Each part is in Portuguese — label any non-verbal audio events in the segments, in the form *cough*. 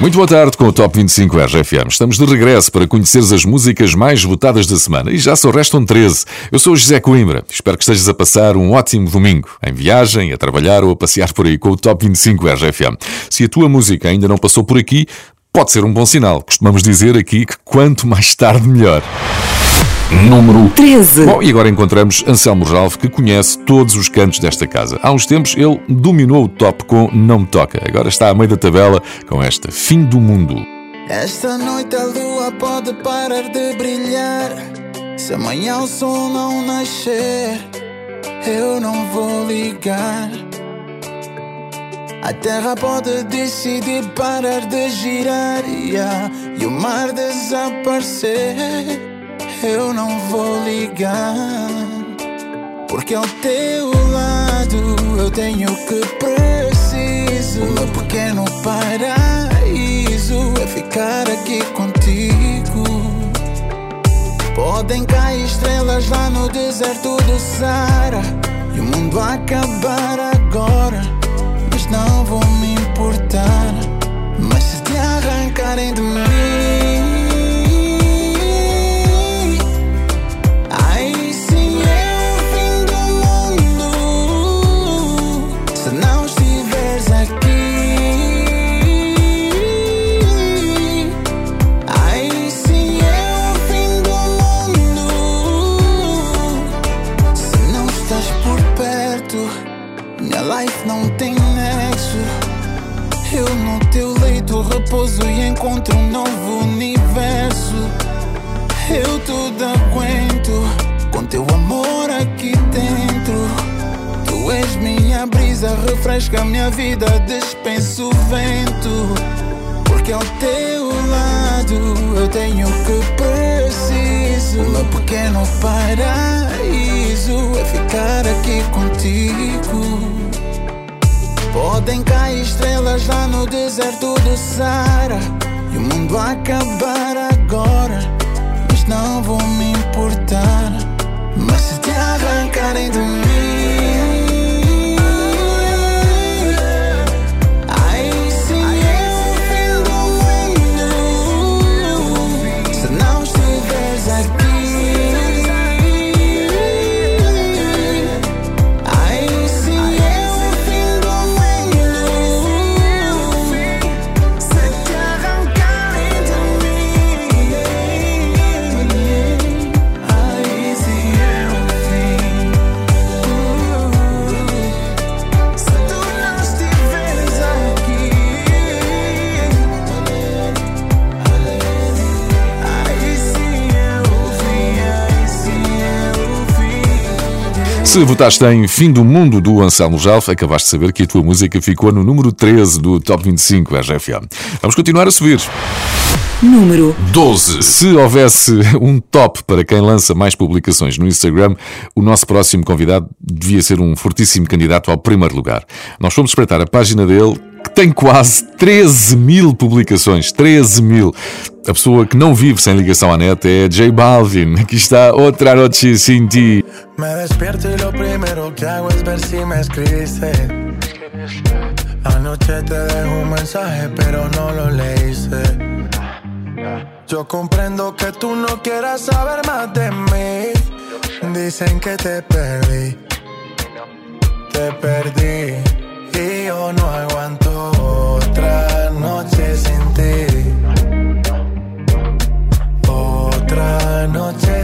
Muito boa tarde com o Top 25 RFM. Estamos de regresso para conheceres as músicas mais votadas da semana e já só restam 13. Eu sou o José Coimbra. Espero que estejas a passar um ótimo domingo, em viagem, a trabalhar ou a passear por aí com o Top 25 RFM. Se a tua música ainda não passou por aqui, pode ser um bom sinal. Costumamos dizer aqui que quanto mais tarde, melhor. Número 13. Bom, e agora encontramos Anselmo Ralph, que conhece todos os cantos desta casa. Há uns tempos ele dominou o top com Não Me Toca. Agora está a meio da tabela com esta Fim do Mundo. Esta noite a lua pode parar de brilhar. Se amanhã o sol não nascer, eu não vou ligar. A terra pode decidir parar de girar yeah, e o mar desaparecer. Eu não vou ligar. Porque ao teu lado eu tenho o que preciso. O meu pequeno paraíso é ficar aqui contigo. Podem cair estrelas lá no deserto do Sara e o mundo acabar agora, mas não vou me importar. Mas se te arrancarem de mim, Se votaste em Fim do Mundo do Anselmo Jalf, acabaste de saber que a tua música ficou no número 13 do Top 25 RFM. Vamos continuar a subir. Número 12. Se houvesse um top para quem lança mais publicações no Instagram, o nosso próximo convidado devia ser um fortíssimo candidato ao primeiro lugar. Nós fomos espreitar a página dele, tem quase 13 mil publicações. 13 mil. A pessoa que não vive sem ligação à net é J Balvin. *laughs* Aqui está outra noite sem ti. Me despierto y lo primero que hago es ver si me escribiste. Anoche te dejo un mensaje, pero no lo leíste. Yo comprendo que tú no quieras saber más de mí. Dicen que te perdí. Te perdí. Y yo no aguanto otra noche sin ti. Otra noche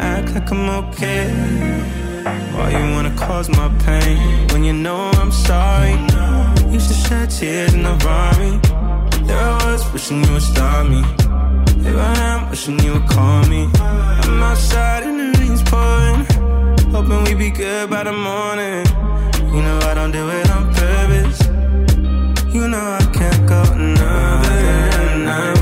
Act like I'm okay. Why you wanna cause my pain when you know I'm sorry? Used to shed tears in the vomit. There I was wishing you would stop me. Here I am wishing you would call me. I'm outside and the rain's pouring. Hoping we be good by the morning. You know I don't do it on purpose. You know I can't go another night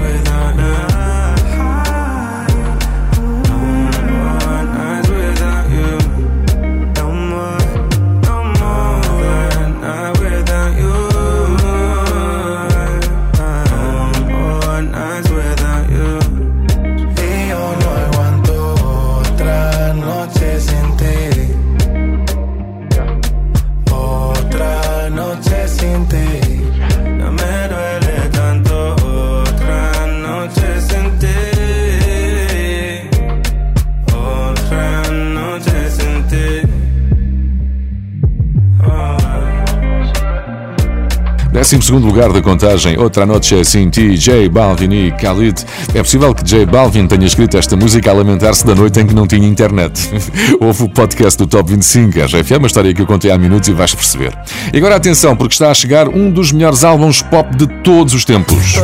segundo lugar da contagem, outra noite assim, T, J Balvin e Khalid. É possível que J Balvin tenha escrito esta música a lamentar-se da noite em que não tinha internet. *laughs* Houve o podcast do Top 25, RFM, é uma história que eu contei há minutos e vais perceber. E agora atenção, porque está a chegar um dos melhores álbuns pop de todos os tempos.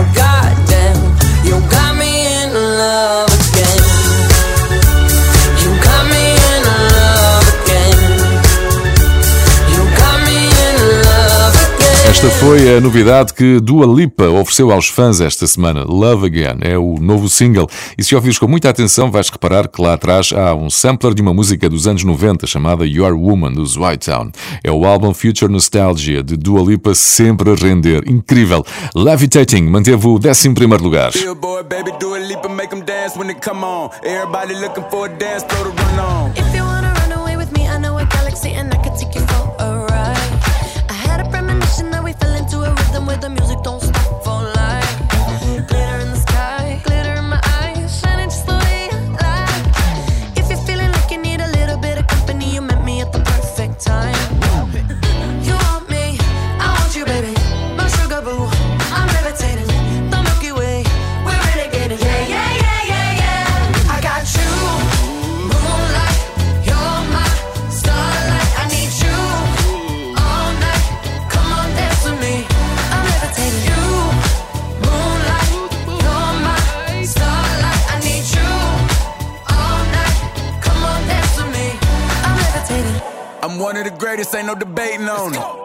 Esta foi a novidade que Dua Lipa ofereceu aos fãs esta semana. Love Again é o novo single. E se ouvires com muita atenção, vais reparar que lá atrás há um sampler de uma música dos anos 90 chamada Your Woman, dos White Town. É o álbum Future Nostalgia de Dua Lipa sempre a render. Incrível. Levitating manteve o 11 lugar. If you wanna run away with me, I know a galaxy and I can take you with the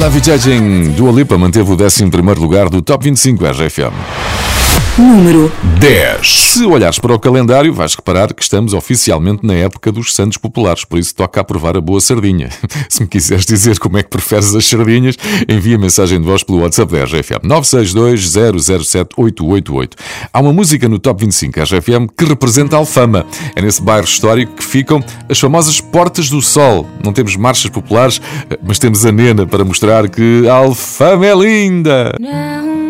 Love Judging, Dua Lipa manteve o 11 lugar do Top 25 RFM. Número 10. Se olhares para o calendário, vais reparar que estamos oficialmente na época dos Santos Populares, por isso toca a provar a boa sardinha. *laughs* Se me quiseres dizer como é que preferes as sardinhas, envia mensagem de voz pelo WhatsApp da RFM 962-007-888. Há uma música no Top 25 RFM que representa a Alfama. É nesse bairro histórico que ficam as famosas Portas do Sol. Não temos marchas populares, mas temos a nena para mostrar que a Alfama é linda. Não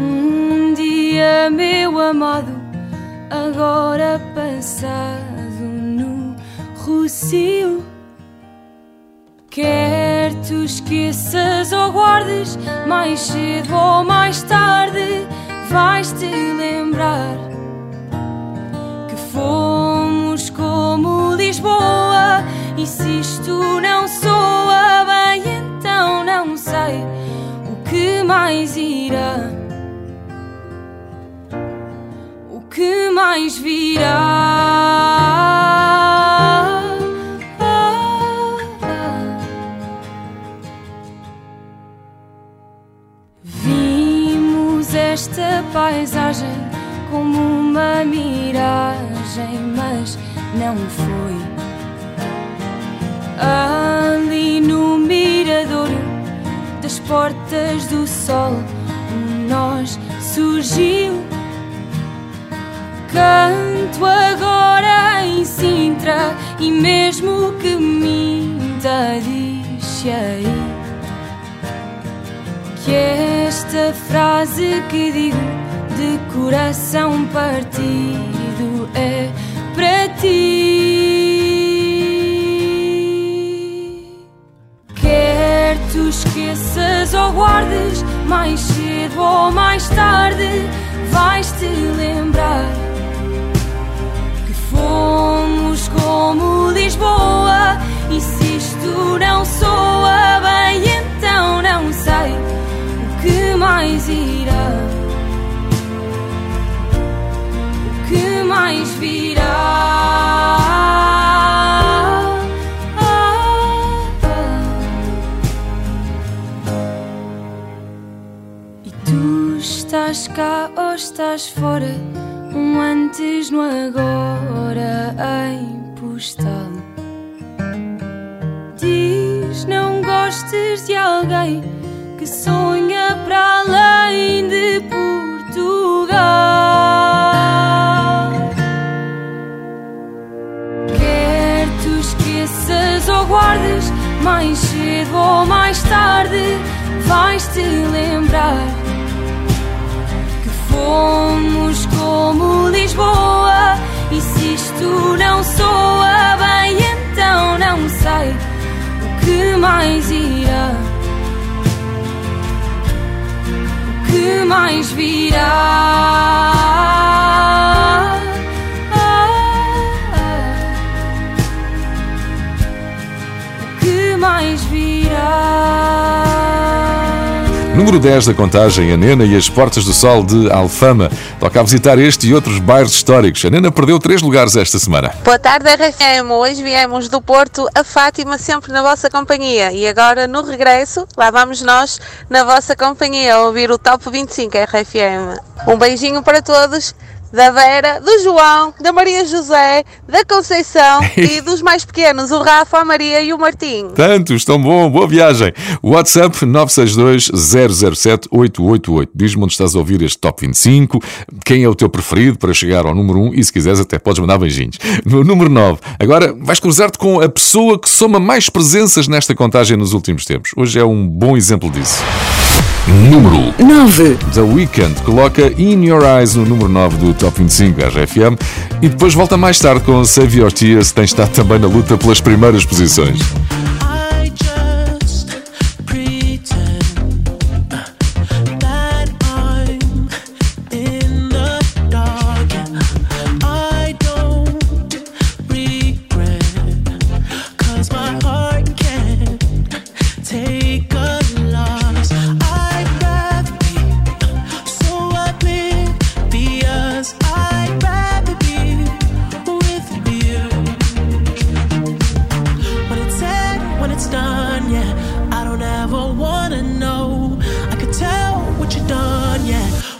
Um dia, meu amado, agora passado no Rocio. Quer tu esqueças ou guardes, mais cedo ou mais tarde, vais-te lembrar que fomos como Lisboa. E se isto não soa bem, então não sei o que mais irá. Que mais virá? Vimos esta paisagem como uma miragem, mas não foi. Ali no miradouro das portas do sol, um nós surgiu. Canto agora em Sintra e mesmo que minta, diz aí que esta frase que digo de coração partido é para ti. Quer tu esqueças ou guardes, mais cedo ou mais tarde, vais-te lembrar como Lisboa. E se isto não soa bem, então não sei o que mais irá. O que mais virá? Tu estás cá ou estás fora? Um antes no agora Diz não gostes de alguém que sonha para além de Portugal. Quer tu esqueças ou guardes, mais cedo ou mais tarde, vais-te lembrar que fomos como Lisboa. E se isto não soa bem, então não sei o que mais irá. O que mais virá? Número 10 da contagem, a Nena e as Portas do Sol de Alfama. Toca a visitar este e outros bairros históricos. A Nena perdeu três lugares esta semana. Boa tarde, RFM. Hoje viemos do Porto a Fátima, sempre na vossa companhia. E agora, no regresso, lá vamos nós, na vossa companhia, a ouvir o Top 25 RFM. Um beijinho para todos da Vera, do João, da Maria José, da Conceição *laughs* e dos mais pequenos, o Rafa, a Maria e o Martim. Tantos, tão bom, boa viagem. WhatsApp 962-007-888. Diz-me onde estás a ouvir este Top 25, quem é o teu preferido para chegar ao número 1 e se quiseres até podes mandar beijinhos. No número 9, agora vais cruzar-te com a pessoa que soma mais presenças nesta contagem nos últimos tempos. Hoje é um bom exemplo disso. Número 9. The Weeknd coloca In Your Eyes no número 9 do Top 25 RFM e depois volta mais tarde com Save Your Tears, tem estado também na luta pelas primeiras posições.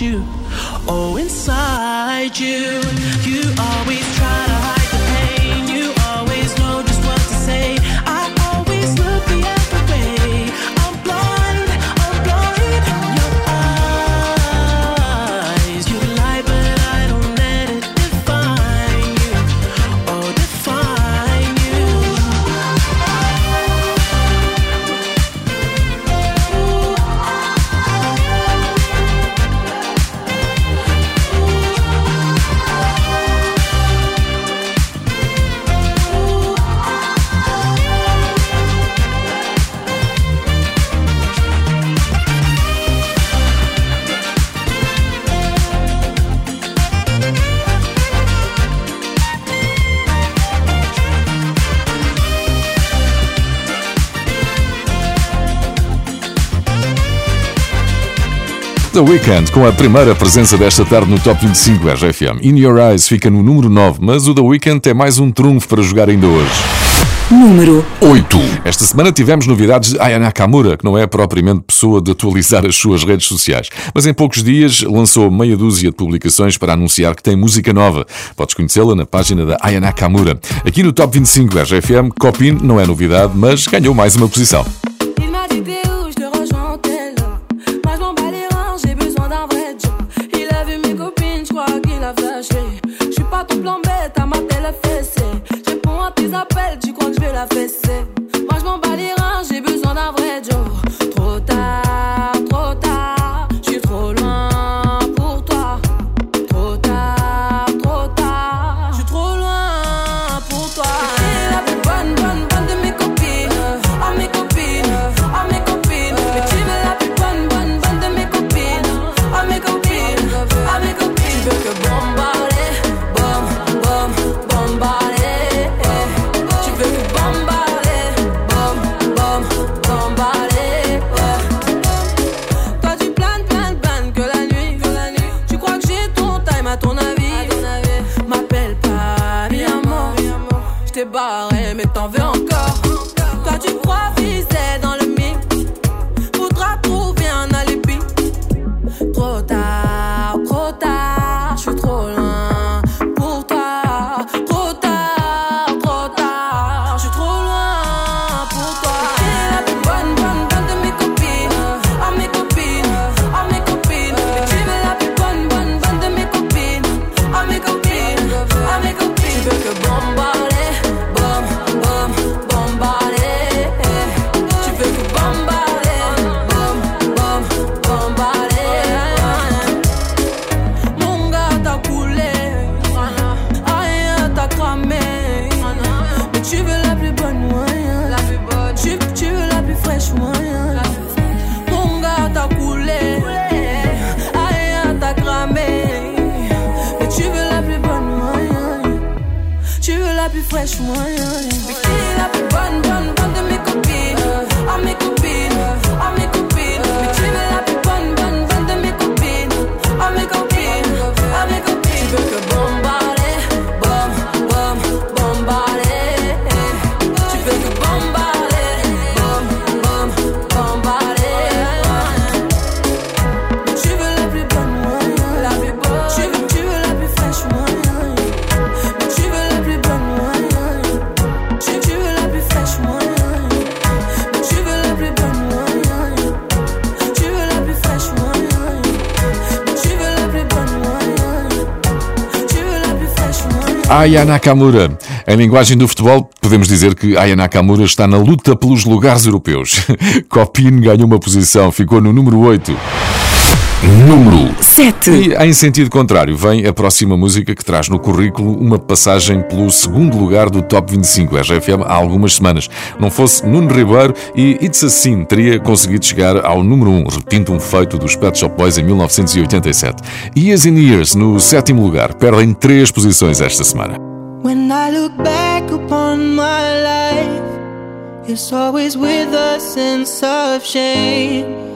you. Oh, inside you. The Weeknd, com a primeira presença desta tarde no Top 25 RFM. In Your Eyes fica no número 9, mas o The Weeknd tem mais um trunfo para jogar ainda hoje. Número 8. Esta semana tivemos novidades de Aya Nakamura, que não é propriamente pessoa de atualizar as suas redes sociais, mas em poucos dias lançou meia dúzia de publicações para anunciar que tem música nova. Podes conhecê-la na página da Aya Nakamura. Aqui no Top 25 RFM, Copin não é novidade, mas ganhou mais uma posição. appelle, tu crois que je vais la fesse Aya Nakamura. Em linguagem do futebol, podemos dizer que Aya Nakamura está na luta pelos lugares europeus. *laughs* Copin ganhou uma posição, ficou no número 8. Número 7. E em sentido contrário, vem a próxima música que traz no currículo uma passagem pelo segundo lugar do Top 25 RFM há algumas semanas. Não fosse Nuno Ribeiro e It's Assim teria conseguido chegar ao número 1, repetindo um feito dos Pet Shop Boys em 1987. Years and Years, no sétimo lugar, perdem três posições esta semana. When I look back upon my life, it's always with a sense of shame.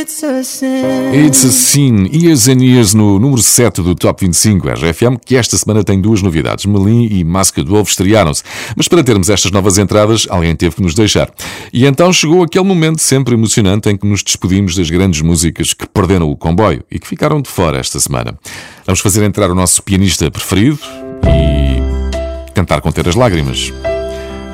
It's a sin. It's a Sin, Years and Years no número 7 do Top 25 RFM, que esta semana tem duas novidades. Melim e Masked Wolf estrearam-se. Mas para termos estas novas entradas, alguém teve que nos deixar. E então chegou aquele momento sempre emocionante em que nos despedimos das grandes músicas que perderam o comboio e que ficaram de fora esta semana. Vamos fazer entrar o nosso pianista preferido e tentar conter as lágrimas.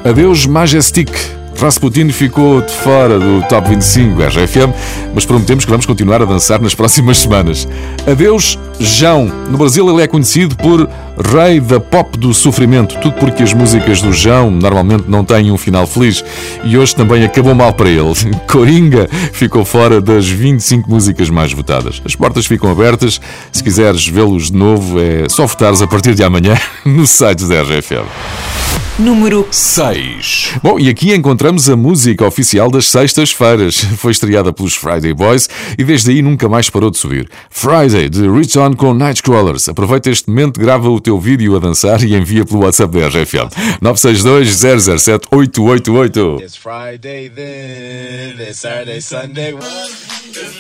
Adeus Majestic. Rasputin ficou de fora do Top 25 RFM, mas prometemos que vamos continuar a dançar nas próximas semanas. Adeus, João. No Brasil ele é conhecido por Rei da Pop do Sofrimento, tudo porque as músicas do João normalmente não têm um final feliz. E hoje também acabou mal para ele. *laughs* Coringa ficou fora das 25 músicas mais votadas. As portas ficam abertas. Se quiseres vê-los de novo, é só votares a partir de amanhã *laughs* no site da RFM. Número 6. Bom, e aqui encontramos a música oficial das sextas-feiras. *laughs* Foi estreada pelos Friday Boys e desde aí nunca mais parou de subir. Friday, de Rich On com Nightcrawlers. Aproveita este momento, grava o teu vídeo a dançar e envia pelo WhatsApp da RFM. 962 007 888. It's Friday then, it's Saturday, Sunday. It's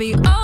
be. Oh.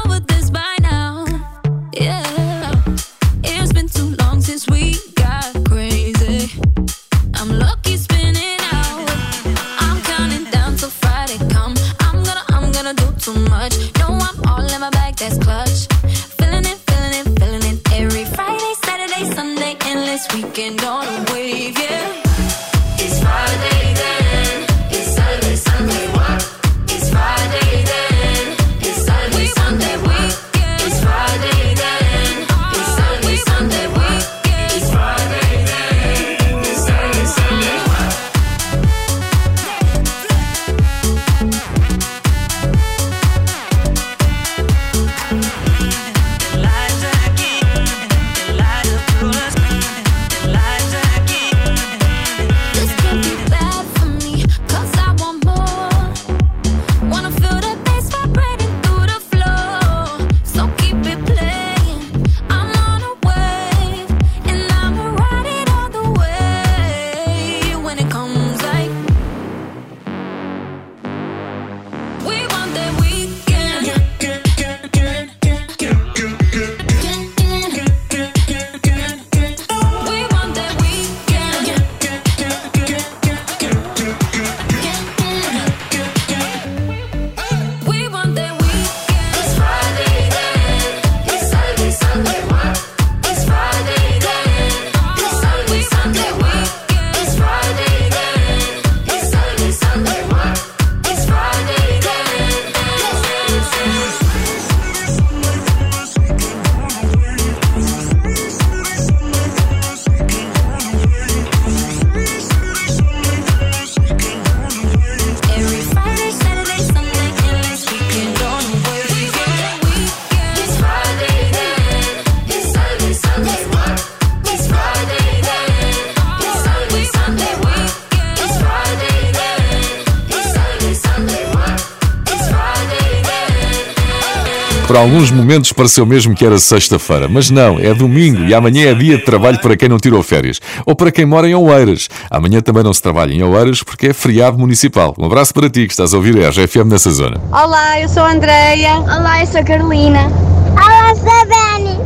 Por alguns momentos pareceu mesmo que era sexta-feira, mas não, é domingo e amanhã é dia de trabalho para quem não tirou férias. Ou para quem mora em Oeiras. Amanhã também não se trabalha em Oeiras porque é feriado municipal. Um abraço para ti que estás a ouvir a RFM nessa zona. Olá, eu sou a Andreia. Olá, eu sou a Carolina. Olá, eu sou a Dani.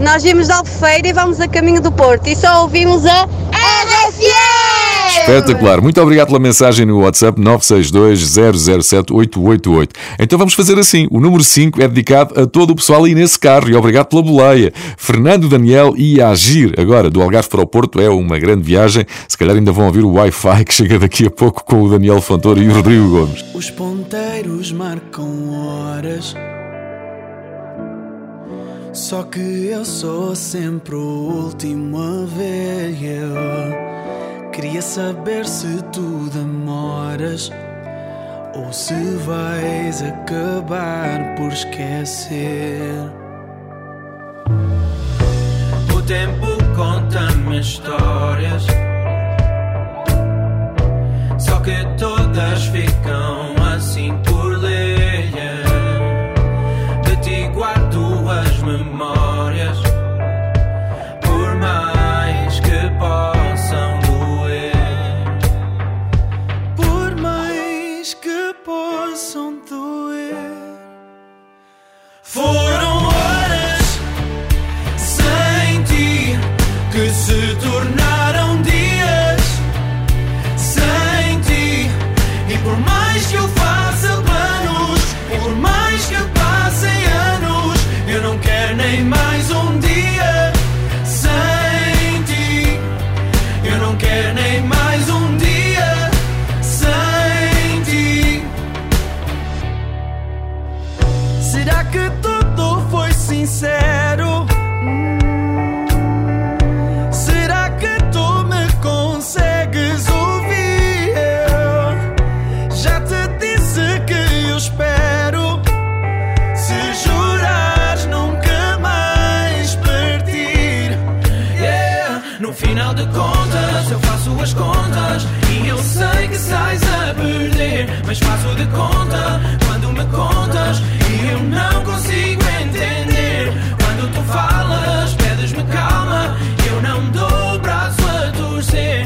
Nós vimos de Albufeira e vamos a caminho do Porto e só ouvimos a! Espetacular. Muito obrigado pela mensagem no WhatsApp 962-007-888. Então vamos fazer assim. O número 5 é dedicado a todo o pessoal aí nesse carro e obrigado pela boleia. Fernando Daniel e Agir. Agora, do Algarve para o Porto é uma grande viagem. Se calhar ainda vão ouvir o Wi-Fi que chega daqui a pouco com o Daniel Fontoura e o Rodrigo Gomes. Os ponteiros marcam horas. Só que eu sou sempre o último a ver. Queria saber se tu demoras ou se vais acabar por esquecer. O tempo conta-me histórias. Só que todas ficam assim por ler. De ti guardo as memórias. Foram horas sem ti que se tornaram Será que tudo foi sincero? Hum. Será que tu me consegues ouvir? Eu já te disse que eu espero. Se jurares nunca mais partir. Yeah. No final de contas, eu faço as contas e eu sei que sais a perder. Mas faço de conta quando me contas eu não consigo entender. Quando tu falas, pedes-me calma, eu não dou o braço a torcer.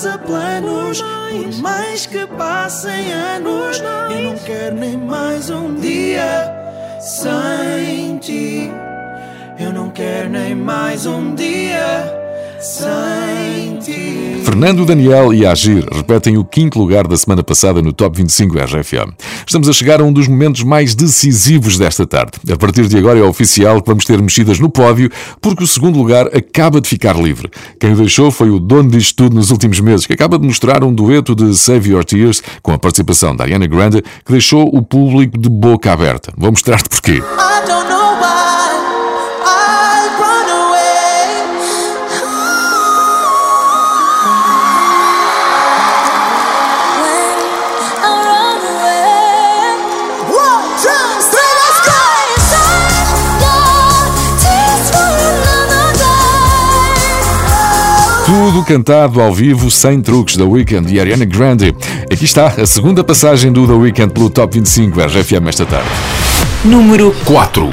Faça planos, por mais que passem anos, eu não quero nem mais um dia sem ti. Eu não quero nem mais um dia sem ti. Fernando Daniel e Agir repetem o quinto lugar da semana passada no Top 25 RFM. Estamos a chegar a um dos momentos mais decisivos desta tarde. A partir de agora é oficial que vamos ter mexidas no pódio, porque o segundo lugar acaba de ficar livre. Quem o deixou foi o dono disto tudo nos últimos meses, que acaba de mostrar um dueto de Save Your Tears com a participação da Ariana Grande, que deixou o público de boca aberta. Vou mostrar-te porquê. I don't know Tudo cantado ao vivo, sem truques, da Weekend e Ariana Grande. Aqui está a segunda passagem do The Weekend pelo Top 25 RFM esta tarde. Número 4.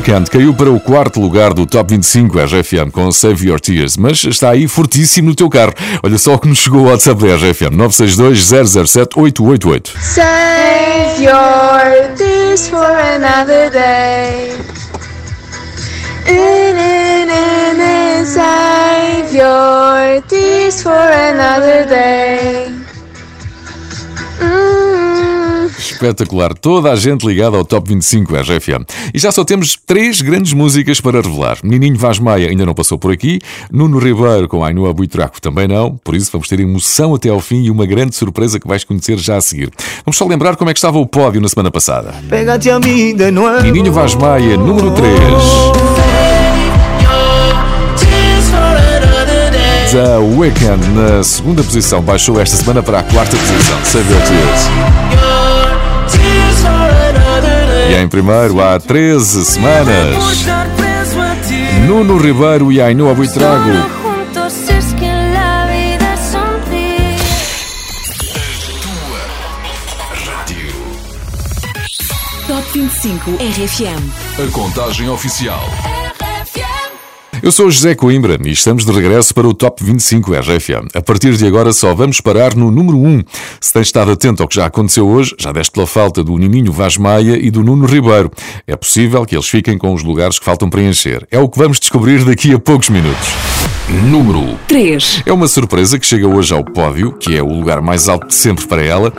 The Weeknd caiu para o quarto lugar do Top 25 RFM com Save Your Tears, mas está aí fortíssimo no teu carro. Olha só o que nos chegou o WhatsApp da RFM 962 007 888. Save your tears for another day. In, in, in, in, save your tears for another day. Espetacular, toda a gente ligada ao Top 25 RFM. E já só temos três grandes músicas para revelar. Menininho Vaz Maia ainda não passou por aqui, Nuno Ribeiro com Ainhoa Buitraco também não, por isso vamos ter emoção até ao fim e uma grande surpresa que vais conhecer já a seguir. Vamos só lembrar como é que estava o pódio na semana passada. Pégate a mim de nuevo. Nininho Vaz Maia, número 3. The Weeknd na segunda posição baixou esta semana para a quarta posição. Save Your Tears. E em primeiro há 13 semanas. Nuno Ribeiro e Ainhoa Buitrago. Top 25 RFM. A contagem oficial. Eu sou José Coimbra e estamos de regresso para o Top 25 RFM. A partir de agora só vamos parar no número 1. Se tens estado atento ao que já aconteceu hoje, já deste pela falta do Nininho Vaz Maia e do Nuno Ribeiro. É possível que eles fiquem com os lugares que faltam preencher. É o que vamos descobrir daqui a poucos minutos. Número 3. É uma surpresa que chega hoje ao pódio, que é o lugar mais alto de sempre para ela.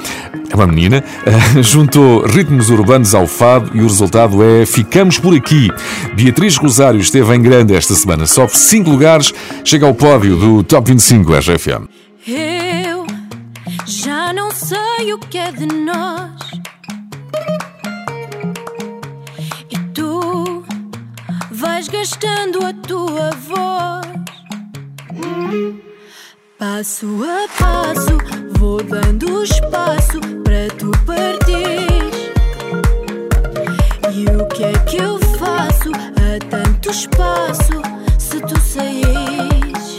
É uma menina, *laughs* juntou ritmos urbanos ao fado e o resultado é Ficamos por aqui. Beatriz Rosário esteve em grande esta semana, sobe 5 lugares, chega ao pódio do Top 25 RFM. Eu já não sei o que é de nós. E tu vais gastando a tua voz. Passo a passo, vou dando espaço para tu partires. E o que é que eu faço tanto espaço se tu saís?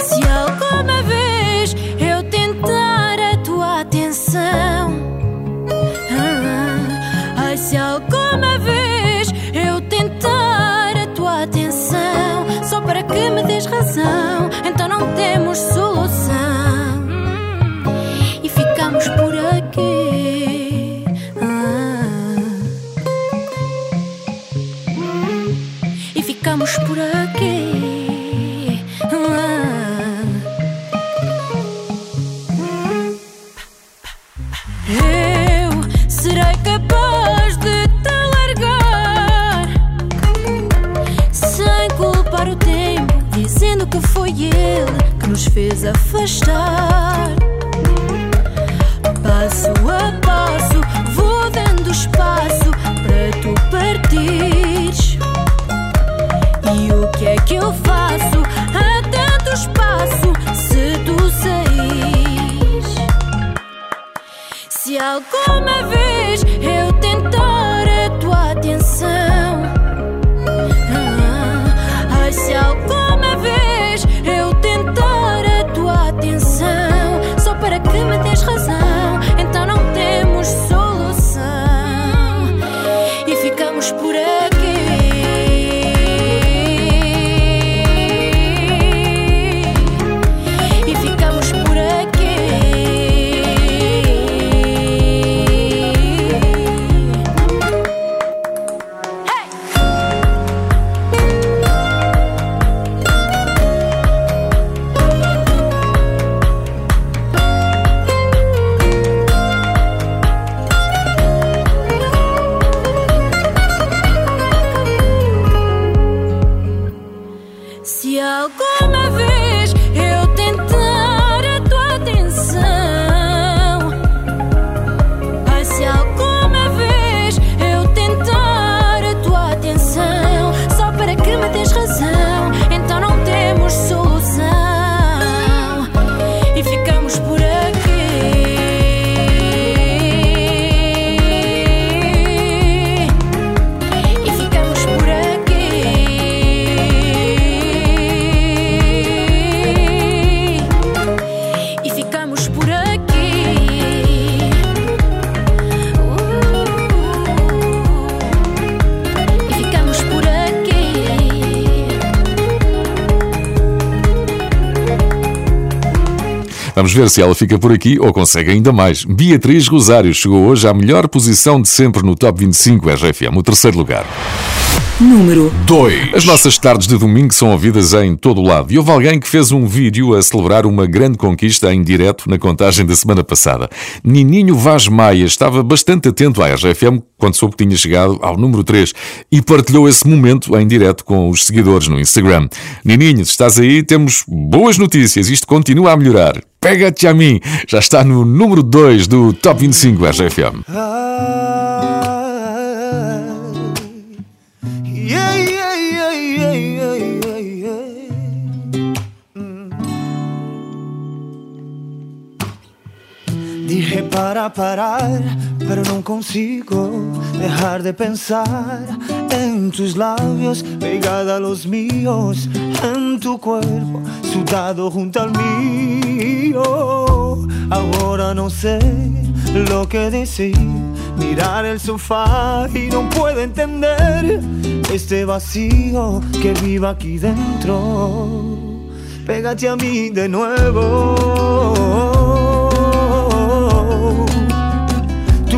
Se alguma vez eu tentar a tua atenção, ah, ai, se alguma vez eu tentar a tua atenção, só para que me des razão, então não temos solução Vamos ver se ela fica por aqui ou consegue ainda mais. Beatriz Rosário chegou hoje à melhor posição de sempre no Top 25 RFM, o terceiro lugar. Número 2. As nossas tardes de domingo são ouvidas em todo o lado. E houve alguém que fez um vídeo a celebrar uma grande conquista em direto na contagem da semana passada. Nininho Vaz Maia estava bastante atento à RFM quando soube que tinha chegado ao número 3 e partilhou esse momento em direto com os seguidores no Instagram. Nininho, se estás aí, temos boas notícias. Isto continua a melhorar. Pega-te a mim. Já está no número 2 do Top 25 RFM. Dije para parar, pero no consigo dejar de pensar en tus labios, pegada a los míos, en tu cuerpo, sudado junto al mío. Ahora no sé lo que decir, mirar el sofá y no puedo entender este vacío que vive aquí dentro. Pégate a mí de nuevo.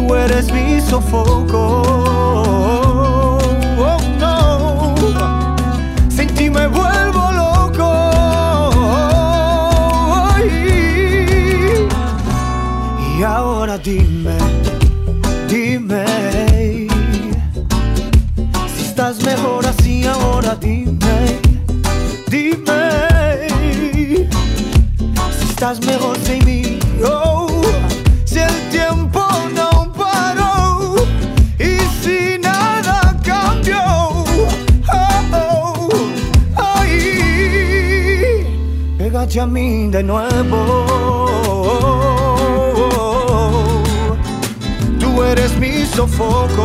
Tú eres mi sofoco. Oh, no. Sin ti me vuelvo loco. Y ahora dime, dime. Si estás mejor así ahora dime, dime. Si estás mejor sin mí, oh. Pégate a mí de nuevo. Tú eres mi sofoco.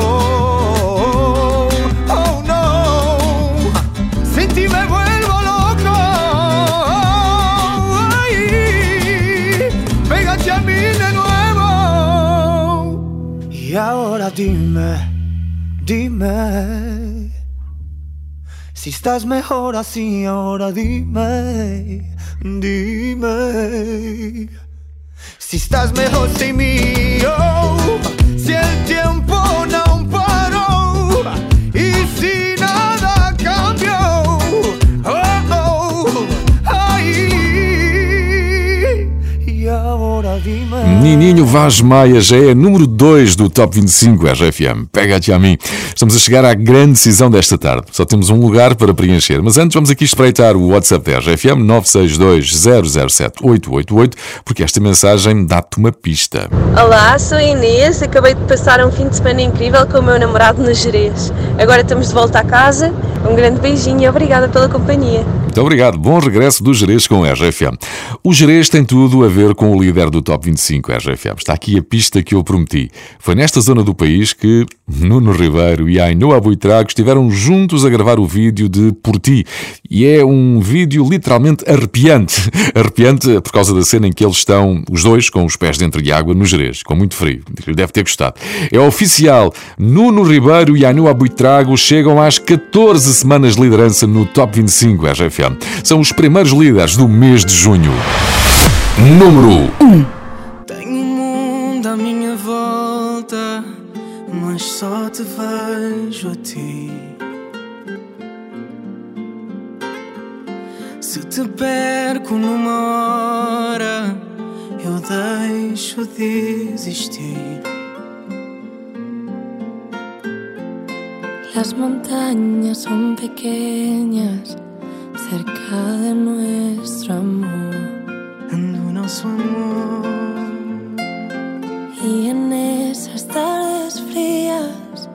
Oh no, sin ti me vuelvo loco. Ay, pégate a mí de nuevo. Y ahora dime, dime. Si estás mejor así, ahora dime, dime. Si estás mejor sin mí, oh, si el tiempo Nininho Vaz Maia já é número 2 do Top 25 RFM. Pega-te a mim. Estamos a chegar à grande decisão desta tarde. Só temos um lugar para preencher. Mas antes vamos aqui espreitar o WhatsApp da RFM 962-007-888 porque esta mensagem dá-te uma pista. Olá, sou a Inês. Acabei de passar um fim de semana incrível com o meu namorado no Jerez. Agora estamos de volta a casa. Um grande beijinho e obrigada pela companhia. Muito obrigado. Bom regresso do Jerez com o RFM. O Jerez tem tudo a ver com o líder do Top 25 RFM. Está aqui a pista que eu prometi. Foi nesta zona do país que Nuno Ribeiro e Ainhoa Buitrago estiveram juntos a gravar o vídeo de Por Ti. E é um vídeo literalmente arrepiante. *laughs* Arrepiante por causa da cena em que eles estão, os dois, com os pés dentro de água no Jerez, com muito frio. Deve ter gostado. É oficial. Nuno Ribeiro e Ainhoa Buitrago chegam às 14 semanas de liderança no Top 25 RFM. São os primeiros líderes do mês de junho. Número 1. Tenho mas só te vejo a ti. Se te perco numa hora, eu deixo de existir. Las montañas son pequeñas cerca de nuestro amor. Do nosso amor. Y en esas tardes frías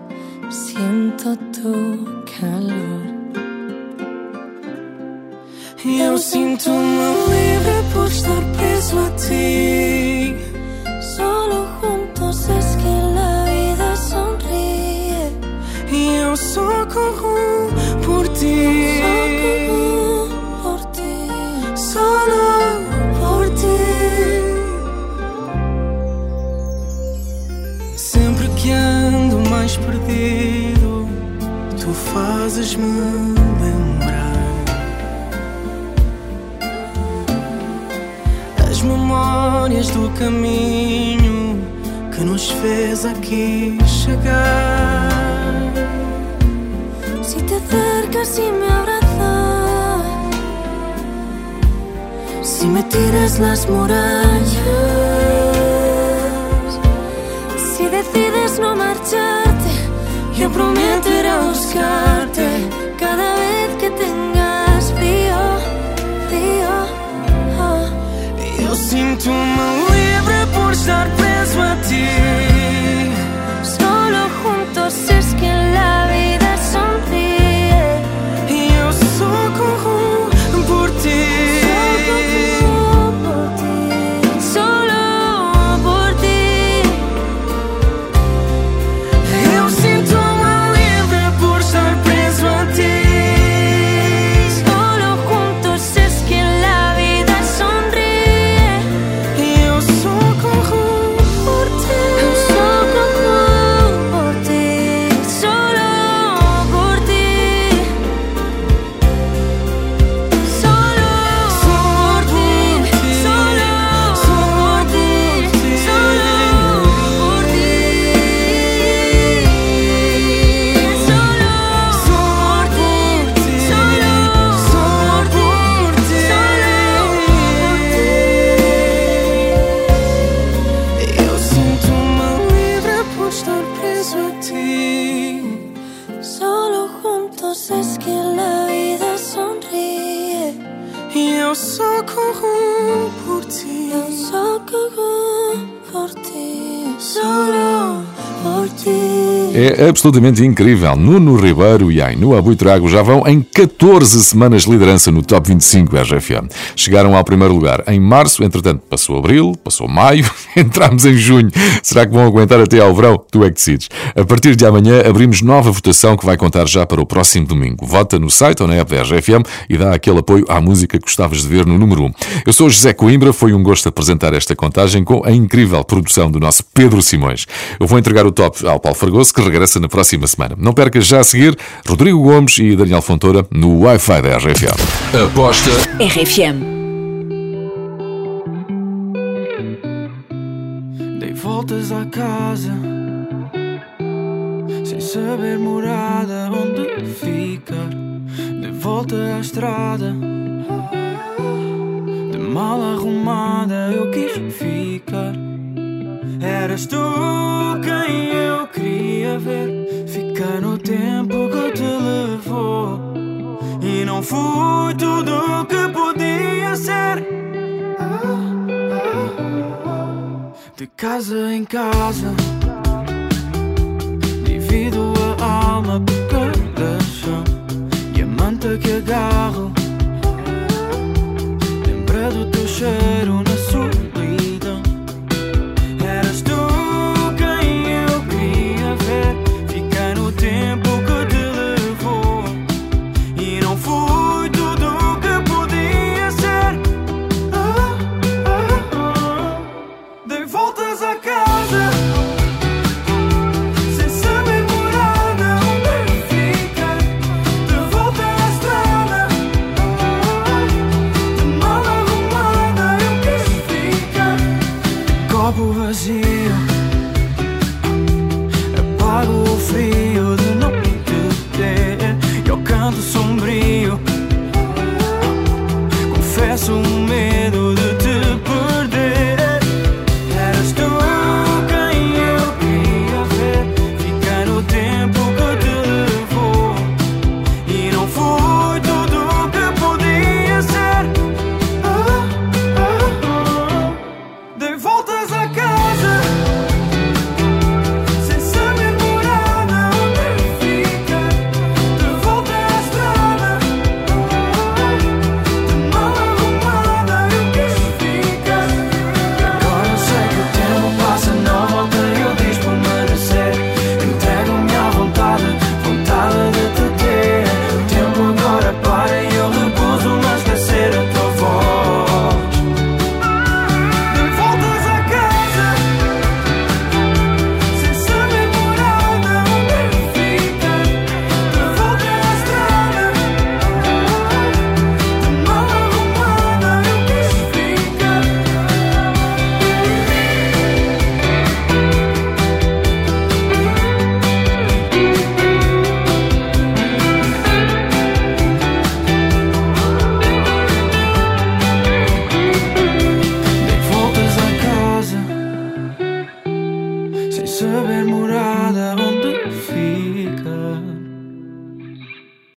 siento tu calor. Eu sinto-me livre por estar preso a ti. Solo juntos es que la vida sonríe. E eu só corro por ti. Só corro mais perdido, tu fazes-me lembrar. As memórias do caminho que nos fez aqui chegar. Si te acercas y me abrazas, si me tiras las murallas, decides no marcharte, yo prometo ir a buscarte cada vez que tengas frío, frío. oh. Eu sinto-me livre por estar preso a ti. É absolutamente incrível. Nuno Ribeiro e Ainhoa Buitrago já vão em 14 semanas de liderança no Top 25 RFM. Chegaram ao primeiro lugar em março, entretanto passou abril, passou maio, *laughs* entramos em junho. Será que vão aguentar até ao verão? Tu é que decides. A partir de amanhã abrimos nova votação que vai contar já para o próximo domingo. Vota no site ou na app da RFM e dá aquele apoio à música que gostavas de ver no número 1. Eu sou José Coimbra, foi um gosto apresentar esta contagem com a incrível produção do nosso Pedro Simões. Eu vou entregar o top ao Paulo Fragoso, que regressa na próxima semana. Não percas já a seguir Rodrigo Gomes e Daniel Fontoura no Wi-Fi da RFM. Aposta RFM. Dei voltas à casa Sem saber morada onde ficar De volta à estrada De mal arrumada eu quis ficar Eras tu quem eu queria ver. Ficar no tempo que te levou. E não fui tudo o que podia ser. De casa em casa Divido a alma por cada chão. E a manta que agarro Lembra do teu cheiro